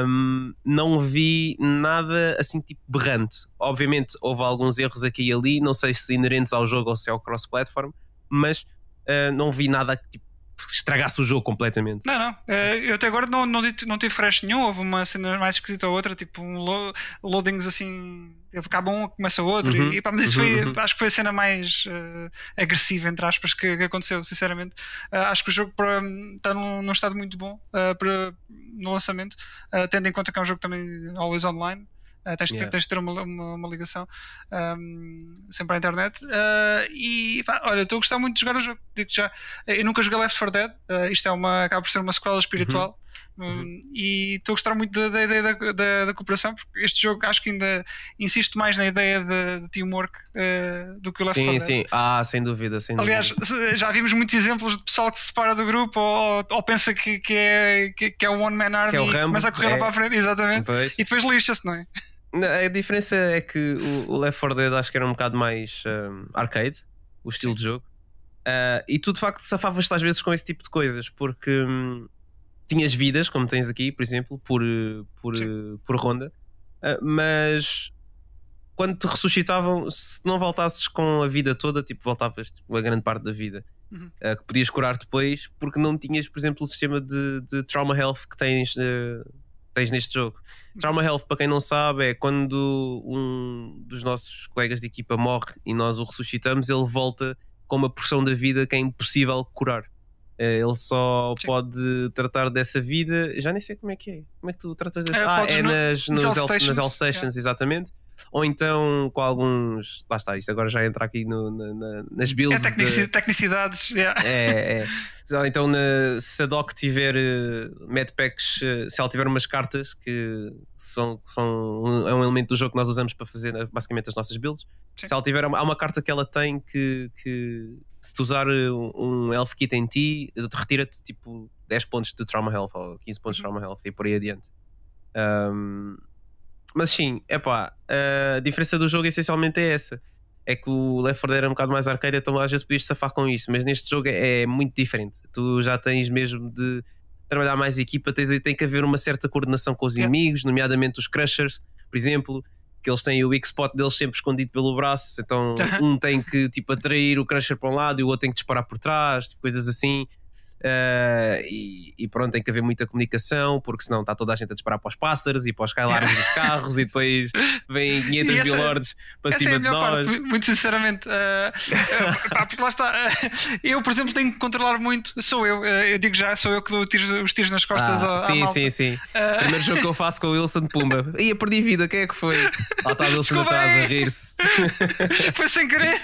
Um, não vi nada assim tipo berrante. Obviamente houve alguns erros aqui e ali, não sei se inerentes ao jogo ou se é ao cross-platform, mas uh, não vi nada tipo estragasse o jogo completamente. Não, não. Eh, eu até agora não, não, não tive fresh nenhum. Houve uma cena mais esquisita ou outra, tipo um lo loadings assim. Acaba um, começa outro. Uhum. E, pá, mas isso foi, uhum. acho que foi a cena mais uh, agressiva, entre aspas, que, que aconteceu, sinceramente. Uh, acho que o jogo para, está num, num, estado muito bom uh, para, no lançamento, tendo em conta que é um jogo também always online. Tens, yeah. tens de ter uma, uma, uma ligação um, sempre à internet. E pá, olha, estou a gostar muito de jogar o jogo. Digo já, eu nunca joguei Left 4 Dead. Isto é uma, acaba por ser uma sequela espiritual. Uhum. Uhum. E estou a gostar muito da, ideia da, da, da, cooperação, porque este jogo acho que ainda insiste mais na ideia de, de teamwork uh, do que o Left 4 Dead. Sim, sim, ah, sem dúvida. Sem Aliás, dúvida. já vimos muitos exemplos de pessoal que se separa do grupo ou, ou pensa que, que, é, que, que é o One Man Army é e começa a correr é. lá para a frente, exatamente, pois. e depois lixa-se, não é? A diferença é que o, Left 4 Dead acho que era um bocado mais um, arcade, o estilo de jogo. Uh, e tu de facto safavas-te às vezes com esse tipo de coisas, porque hum, tinhas vidas, como tens aqui, por exemplo, por, por, por ronda, uh, mas quando te ressuscitavam, se não voltasses com a vida toda, tipo, voltavas tipo, a grande parte da vida. Uhum. Uh, que podias curar depois, porque não tinhas, por exemplo, o sistema de, de trauma health que tens tens neste jogo. Trauma Health, para quem não sabe, é quando um dos nossos colegas de equipa morre e nós o ressuscitamos, ele volta com uma porção da vida que é impossível curar. Eh, ele só Sim. pode tratar dessa vida. Já nem sei como é que é. Como é que tu tratas dessa? É, ah, é nas, nos, nas, L, nas L Stations, yeah. exatamente ou então com alguns. Lá está, isto agora já entra aqui no, na, na, nas builds. É tecnici, de... tecnicidades. Yeah. É, é. Então, na, se a doc tiver uh, medpacks, uh, se ela tiver umas cartas que são, são um, é um elemento do jogo que nós usamos para fazer basicamente as nossas builds. Sim. Se ela tiver, há uma carta que ela tem que, que se tu usar um, um Elf Kit em ti, retira-te tipo 10 pontos de Trauma Health ou 15 pontos de uhum. Trauma Health e por aí adiante. Um, mas sim, é pá, a diferença do jogo essencialmente é essa. É que o Left 4 Dead era um bocado mais arcade, então às vezes podias safar com isso, mas neste jogo é, é muito diferente. Tu já tens mesmo de trabalhar mais equipa, tens, tem que haver uma certa coordenação com os inimigos, nomeadamente os Crushers, por exemplo, que eles têm o weak spot deles sempre escondido pelo braço, então um tem que tipo atrair o Crusher para um lado e o outro tem que disparar por trás, tipo, coisas assim. Uh, e, e, pronto, tem que haver muita comunicação, porque senão está toda a gente a disparar para os pássaros e para os Skylarms dos carros, e depois vêm 500 mil lords para cima é de nós. Parte, muito sinceramente, uh, uh, pá, porque lá está, eu, por exemplo, tenho que controlar muito. Sou eu, eu digo já, sou eu que dou os tiros nas costas ah, ao, Sim, sim, sim. Primeiro jogo que eu faço com o Wilson Pumba. Ia perdi vida, quem é que foi? Lá está o Wilson atrás a rir-se. foi sem querer.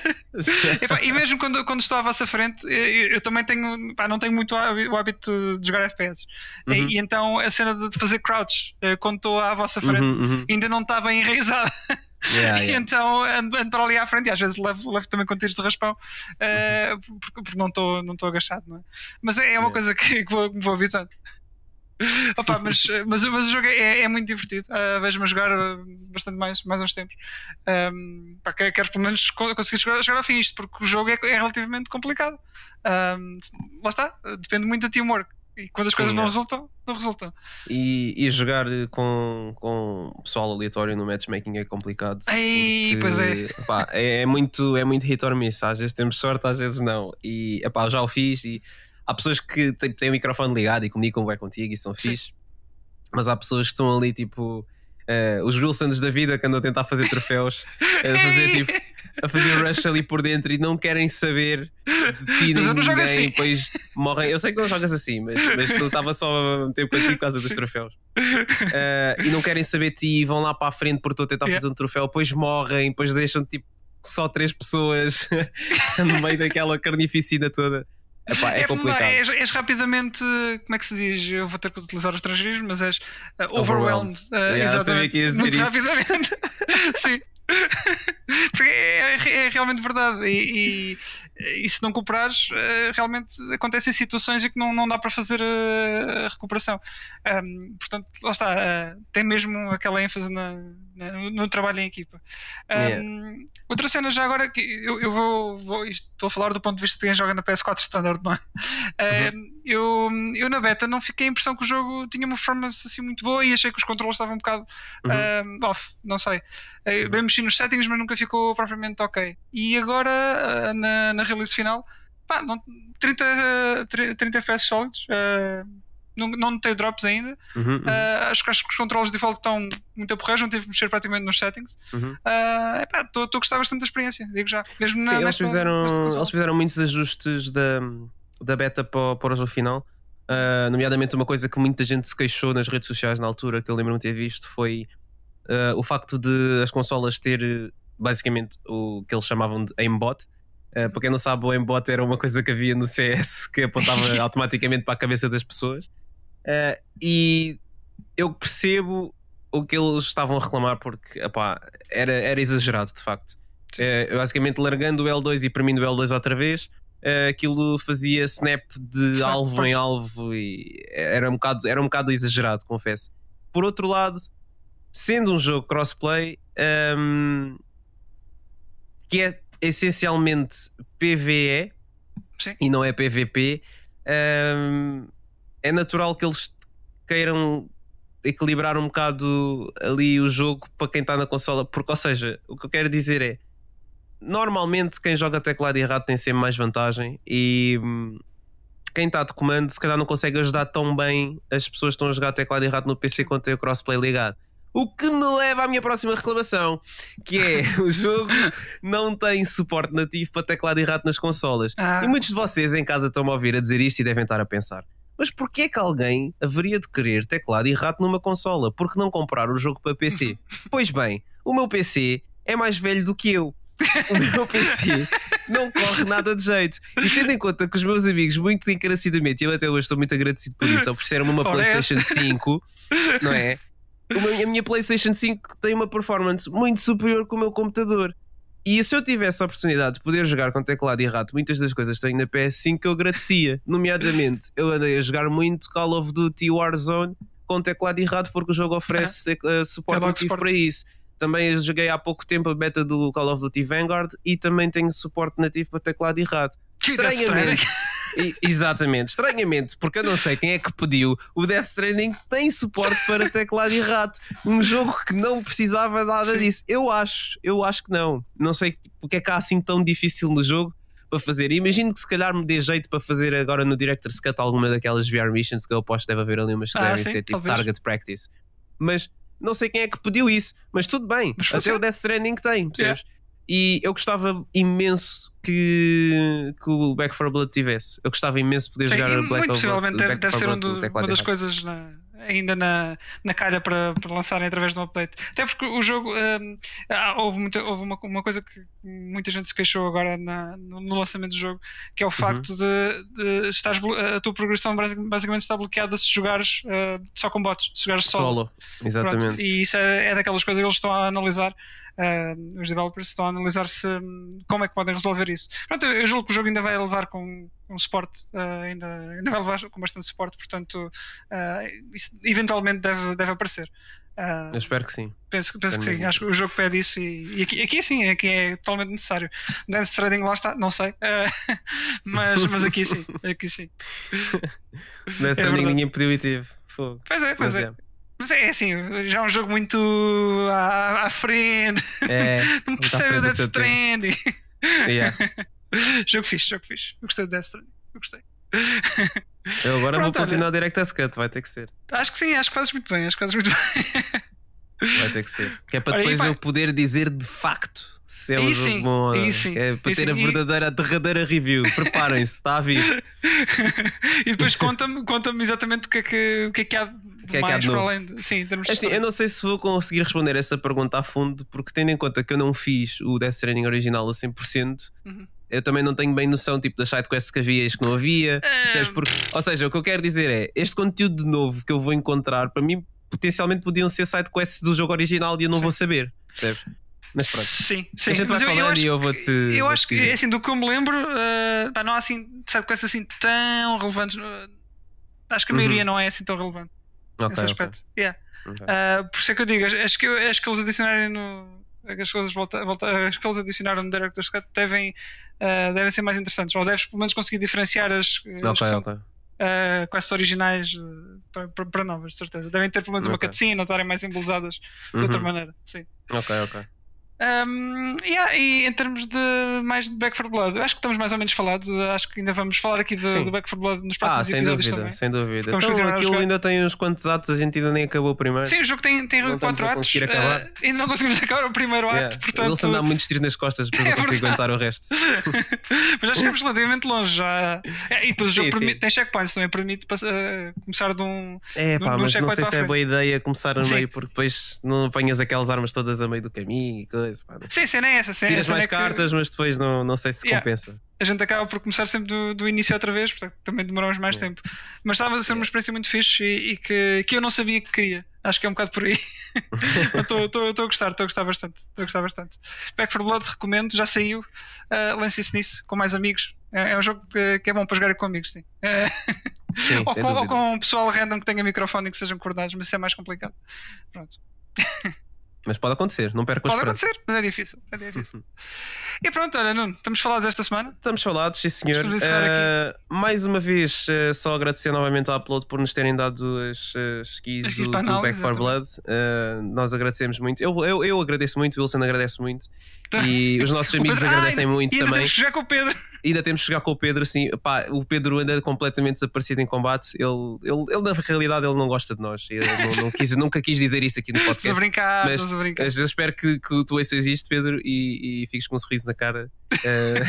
e, pá, e mesmo quando, quando estou à vossa frente, eu, eu também tenho, pá, não tenho muito o hábito de jogar FPS. Uhum. E, e, então a cena de fazer crouch eh, quando estou à vossa frente uhum, uhum. ainda não está bem enraizada. Yeah, yeah. então ando, ando, para ali à frente e às vezes levo, levo também com tiros de raspão uh, porque, porque, não estou não agachado, não é? Mas é, é uma yeah. coisa que, que vou, me vou habituando. Opa, mas, mas, mas o jogo é, é muito divertido. Uh, Vejo-me jogar bastante mais, mais uns tempos. Um, pá, quero pelo menos conseguir chegar, chegar ao fim isto, porque o jogo é, é relativamente complicado. Um, lá está, depende muito da teamwork. E quando as Sim, coisas não é. resultam, não resultam. E, e jogar com, com pessoal aleatório no matchmaking é complicado. Ei, porque, pois é. Pá, é. é. muito, é muito hit or miss. Às vezes temos sorte, às vezes não. E epá, já o fiz e há pessoas que têm, têm o microfone ligado e comunicam bem contigo e são fixe, mas há pessoas que estão ali tipo. Uh, os Wilsons da vida que andam a tentar fazer troféus, a fazer tipo, a fazer rush ali por dentro e não querem saber de ti nem ninguém, assim. depois morrem. Eu sei que não jogas assim, mas, mas tu estava só a meter para ti por causa dos troféus. Uh, e não querem saber de ti e vão lá para a frente porque estou a tentar yeah. fazer um troféu, depois morrem, depois deixam tipo só três pessoas no meio daquela carnificina toda. Epá, é, é complicado. És, és, rapidamente, como é que se diz? Eu vou ter que utilizar os estrangeiros, mas és uh, overwhelmed. Uh, yeah, exatamente. Muito rapidamente. Sim. Porque é, é, é, realmente verdade. E, e, e, se não cooperares, eh, realmente acontecem situações em que não, não dá para fazer a, a recuperação. Um, portanto, lá está. Uh, tem mesmo aquela ênfase na, na, no trabalho em equipa. Um, yeah. Outra cena já agora que eu, eu vou, vou, estou a falar do ponto de vista de quem joga na PS4 Standard, não é? Uhum. Uh, eu, eu na beta não fiquei a impressão que o jogo tinha uma performance assim muito boa e achei que os controles estavam um bocado uhum. uh, off, não sei. Uh, bem mexi nos settings, mas nunca ficou propriamente ok. E agora, uh, na, na release final, pá, não, 30, 30 FPS sólidos. Uh, não, não notei drops ainda. Uhum, uhum. Uh, acho, acho, que os controles de default estão muito porreiros, não tive que mexer praticamente nos settings. Estou uhum. uh, a gostar bastante da experiência, digo já. Mesmo Sim, na, eles, fizeram, eles fizeram muitos ajustes da, da beta para, para o final. Uh, nomeadamente, uma coisa que muita gente se queixou nas redes sociais na altura, que eu lembro-me ter visto, foi uh, o facto de as consolas ter basicamente o que eles chamavam de aimbot. Uh, para quem não sabe, o aimbot era uma coisa que havia no CS que apontava automaticamente para a cabeça das pessoas. Uh, e eu percebo o que eles estavam a reclamar porque epá, era, era exagerado de facto. Uh, basicamente, largando o L2 e premindo o L2 outra vez, uh, aquilo fazia snap de alvo em alvo e era um, bocado, era um bocado exagerado, confesso. Por outro lado, sendo um jogo crossplay um, que é essencialmente PVE Sim. e não é PVP. Um, é natural que eles queiram equilibrar um bocado ali o jogo para quem está na consola, porque, ou seja, o que eu quero dizer é normalmente quem joga teclado e rato tem sempre mais vantagem e hum, quem está de comando se calhar não consegue ajudar tão bem as pessoas que estão a jogar teclado e rato no PC quando tem o crossplay ligado. O que me leva à minha próxima reclamação, que é o jogo não tem suporte nativo para teclado e rato nas consolas. Ah. E muitos de vocês em casa estão a ouvir a dizer isto e devem estar a pensar: mas porquê que alguém haveria de querer teclado e rato numa consola? Por que não comprar o jogo para PC? pois bem, o meu PC é mais velho do que eu. O meu PC não corre nada de jeito. E tendo em conta que os meus amigos, muito encarecidamente, e eu até hoje estou muito agradecido por isso, ofereceram-me uma PlayStation 5, não é? A minha PlayStation 5 tem uma performance muito superior que o meu computador. E se eu tivesse a oportunidade de poder jogar com teclado e rato muitas das coisas que tenho na PS5 eu agradecia. Nomeadamente, eu andei a jogar muito Call of Duty Warzone com teclado e rato porque o jogo oferece uh, suporte nativo para isso. Também joguei há pouco tempo a beta do Call of Duty Vanguard e também tenho suporte nativo para teclado e rato. Estranhamente. E, exatamente, estranhamente, porque eu não sei quem é que pediu. O Death Stranding tem suporte para teclado e rato. Um jogo que não precisava nada disso. Eu acho, eu acho que não. Não sei o que é que há assim tão difícil no jogo para fazer. Imagino que se calhar me dê jeito para fazer agora no Director's Cut alguma daquelas VR missions que eu aposto deve haver ali umas que Ah, devem sim, ser tipo talvez. target practice. Mas não sei quem é que pediu isso, mas tudo bem. Mas Até o Death Stranding tem, percebes? E eu gostava imenso que, que o Back 4 Blood tivesse. Eu gostava imenso de poder Sim, jogar Black muito possivelmente deve, deve ser um do- uma das coisas. coisas na- ainda na, na calha para, para lançarem através de um update. Até porque o jogo hum, ah, houve, muita, houve uma, uma coisa que muita gente se queixou agora na- no, no lançamento do jogo, que é o facto de, de estares blo- a tua progressão basic- basicamente está bloqueada se jogares ah, só com bots, se jogares solo. Solo, Pronto, exatamente. e isso é, é daquelas coisas que eles estão a analisar. Ah, os developers estão a analisar se, hum, como é que podem resolver isso. Pronto, eu, eu julgo que o jogo ainda vai levar com, com suporte, ah, ainda, ainda vai levar com bastante suporte, portanto, ah, isso eventualmente deve, deve aparecer. Eu espero que sim. penso, penso que sim, acho que o jogo pede isso e, e aqui, aqui sim, aqui é totalmente necessário. Dance Trading lá está, não sei, mas, mas aqui sim, aqui sim. Nesse É verdade. ninguém pediu e teve. Fogo. Pois é, pois Mas é. é. Mas é assim, já é um jogo muito à, à frente. É, Não percebe o Death. Stranding. Yeah. jogo fixe, jogo fixe. Eu gostei do Death Stranding. Eu gostei. Eu agora Pronto, vou olha. continuar direto a Cut, vai ter que ser. Acho que sim, acho que fazes muito bem. Acho que fazes muito bem. Vai ter que ser. Que é para Olha, depois eu poder dizer de facto se é um jogo sim, bom sim, É para ter a sim. Verdadeira, a derradeira review. Preparem-se, está a vir. e depois conta-me conta exatamente o que é que, o que, é que há de que é que há mais de para além de. Sim, em de Assim, eu não sei se vou conseguir responder essa pergunta a fundo, porque tendo em conta que eu não fiz o Death Stranding original a 100%, Uhum. eu também não tenho bem noção tipo, das sidequests que havia e as que não havia. Percebes? Porque, ou seja, o que eu quero dizer é este conteúdo de novo que eu vou encontrar, para mim, potencialmente podiam ser sidequests do jogo original e eu não vou saber. Percebes? Mas pronto. Sim, sim. A gente vai Mas eu, eu falando acho e eu que- vou-te- Eu acho que, assim, do que eu me lembro, uh, pá, não há assim sidequests assim tão relevantes. uh, acho que a Uhum. maioria não é assim tão relevante Ok, nesse aspecto. Yeah. Ok. Uh, por isso é que eu digo, acho- que, acho que eles adicionarem no. As coisas volta, volta, as que eles adicionaram no Director's Cut devem, devem ser mais interessantes, ou deves pelo menos conseguir diferenciar as, as que são uh, quest originais uh, para, novas, de certeza. Devem ter pelo menos uma Ok. cutscene ou estarem mais embelezadas de outra Uhum. maneira. Sim. Ok, ok. Um, yeah, e em termos de mais de Back 4 Blood, acho que estamos mais ou menos falados. Acho que ainda vamos falar aqui de- do Back 4 Blood nos Ah, próximos sem episódios dúvida, também. sem dúvida. Vamos Então continuar a aquilo ainda tem uns quantos atos, a gente ainda nem acabou o primeiro. Sim, o jogo tem, tem Não quatro atos. eh, ainda não conseguimos acabar o primeiro Yeah. ato, portanto. Ele se anda muitos tiros nas costas, depois É não consigo aguentar o resto. Mas já chegamos relativamente longe. Já... É, e depois o Sim, jogo sim. permite- tem checkpoints, também permite eh, começar de um. É pá, num mas não sei se é boa ideia começar a meio, porque depois não apanhas aquelas armas todas a meio do caminho e coisa. Pá, não sei. Sim, sim, nem é essa. Sim, Tiras mais é que cartas, mas depois não, não sei se Yeah. compensa. A gente acaba por começar sempre do, do início outra vez, portanto também demoramos mais Yeah. tempo. Mas estava a ser uma experiência muito fixe e, e que, que eu não sabia que queria. Acho que é um bocado por aí. Estou a gostar, estou a gostar bastante. Estou a gostar bastante. Back for Blood recomendo, já saiu. Uh, Lancem-se nisso com mais amigos. É, é um jogo que, que é bom para jogar com amigos, sim. É, Sim, ou, com, ou com um pessoal random que tenha microfone e que sejam coordenados, mas isso é mais complicado. Pronto. Mas pode acontecer, não perco a Pode esperança. acontecer, mas é difícil. É difícil. e pronto, olha, Nuno, estamos falados esta semana. Estamos falados, sim senhor. Eh, mais uma vez, eh, só agradecer novamente ao Upload por nos terem dado as, as keys do, do Back for Blood. Eh, nós agradecemos muito. Eu, eu, eu agradeço muito, o Wilson agradece muito. E os nossos amigos Pedro- agradecem Ah, muito ainda também. temos que jogar com o Pedro. ainda temos que jogar com o Pedro assim, pá, o Pedro anda completamente desaparecido em combate. Ele, ele, ele na realidade ele não gosta de nós. Ele não, não quis, nunca quis dizer isto aqui no Estamos a podcast. brincar, Mas- a brincar. mas eu espero que, que tu ouças isto Pedro e, e fiques com um sorriso na cara Eh,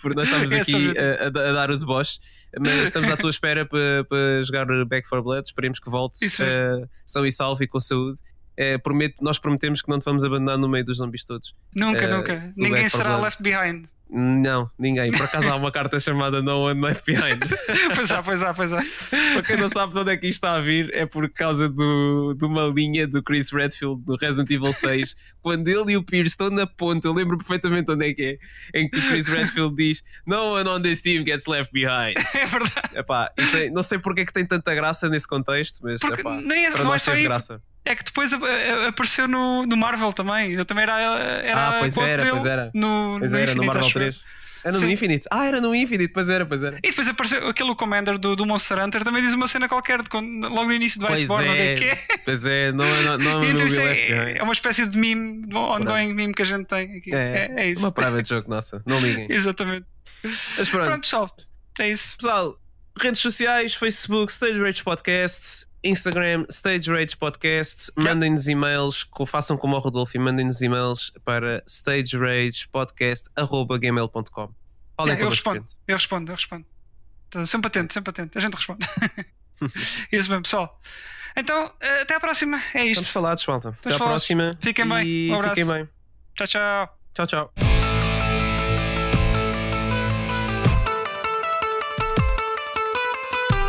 porque nós estamos É aqui a, a- a dar o deboche. Mas estamos à tua espera para, para jogar Back for Blood. Esperemos que voltes eh, são e salve e com saúde Eh, prometo, nós prometemos que não te vamos abandonar no meio dos zombies todos Nunca, eh, nunca. Ninguém Back 4 será left behind. não, ninguém. Por acaso há uma carta chamada No One Left Behind. pois há, pois há, pois há. Para quem não sabe de onde é que isto está a vir, é por causa do, de uma linha do Chris Redfield do Resident Evil 6. quando ele e o Pierce estão na ponta, eu lembro perfeitamente onde é que é, em que o Chris Redfield diz: No one on this team gets left behind. É verdade. Epá, tem- não sei porque é que tem tanta graça nesse contexto, mas epá, nem é, para é nós só teve graça. É que depois a- a- apareceu no, no Marvel também. Eu também era, era Ah, pois era, pois era. No, Pois no era, no Infinito, Marvel acho eu. 3. Era no Sim. Infinite. Ah, era no Infinite, pois era, pois era. E depois apareceu aquele Commander do, do Monster Hunter também diz uma cena qualquer de, logo no início do Pois Iceborne, onde é que é, é. pois é, não, é- não, não é Então no Will é, é uma espécie de meme, de ongoing meme que a gente tem aqui. É, é isso. Uma private joke nossa, não liguem. Exatamente. Mas pronto, Pronto, pessoal. É isso. pessoal, redes sociais, Facebook, Stage Rage Podcast, Instagram, Stage Rage Podcast, mandem-nos e-mails, façam como o Rodolfo e mandem-nos e-mails para stageragepodcast.gmail.com É, eu respondo, eu respondo, eu respondo. Então, sempre atento, sempre atento. A gente responde. isso mesmo, pessoal. Então, eh, até à próxima. É Estamos isto. falados, malta. Até à próxima. Fiquem bem. Um abraço. fiquem bem. Tchau, tchau. Tchau, tchau.